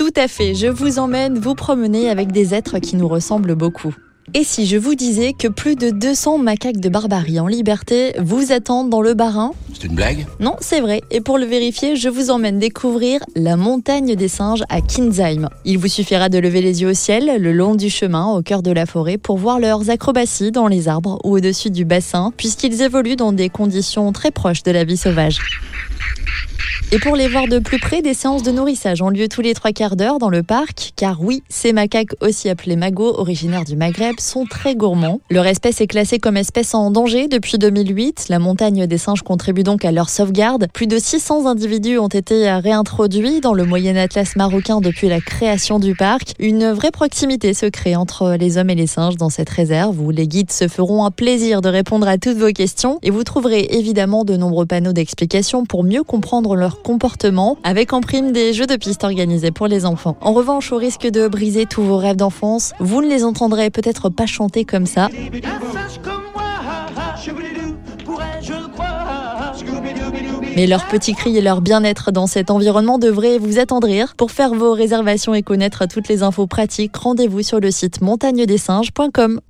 Tout à fait, je vous emmène vous promener avec des êtres qui nous ressemblent beaucoup. Et si je vous disais que plus de 200 macaques de barbarie en liberté vous attendent dans le Barin? C'est une blague? Non, c'est vrai. Et pour le vérifier, je vous emmène découvrir la montagne des singes à Kinsheim. Il vous suffira de lever les yeux au ciel, le long du chemin, au cœur de la forêt, pour voir leurs acrobaties dans les arbres ou au-dessus du bassin, puisqu'ils évoluent dans des conditions très proches de la vie sauvage. Et pour les voir de plus près, des séances de nourrissage ont lieu tous les trois quarts d'heure dans le parc, car oui, ces macaques, aussi appelés magos, originaires du Maghreb, sont très gourmands. Leur espèce est classée comme espèce en danger depuis 2008. La montagne des singes contribue donc à leur sauvegarde. Plus de 600 individus ont été réintroduits dans le Moyen Atlas marocain depuis la création du parc. Une vraie proximité se crée entre les hommes et les singes dans cette réserve où les guides se feront un plaisir de répondre à toutes vos questions et vous trouverez évidemment de nombreux panneaux d'explication pour mieux comprendre comportement, avec en prime des jeux de piste organisés pour les enfants. En revanche, au risque de briser tous vos rêves d'enfance, vous ne les entendrez peut-être pas chanter comme ça. Mais leurs petits cris et leur bien-être dans cet environnement devraient vous attendrir. Pour faire vos réservations et connaître toutes les infos pratiques, rendez-vous sur le site montagnedesinges.com.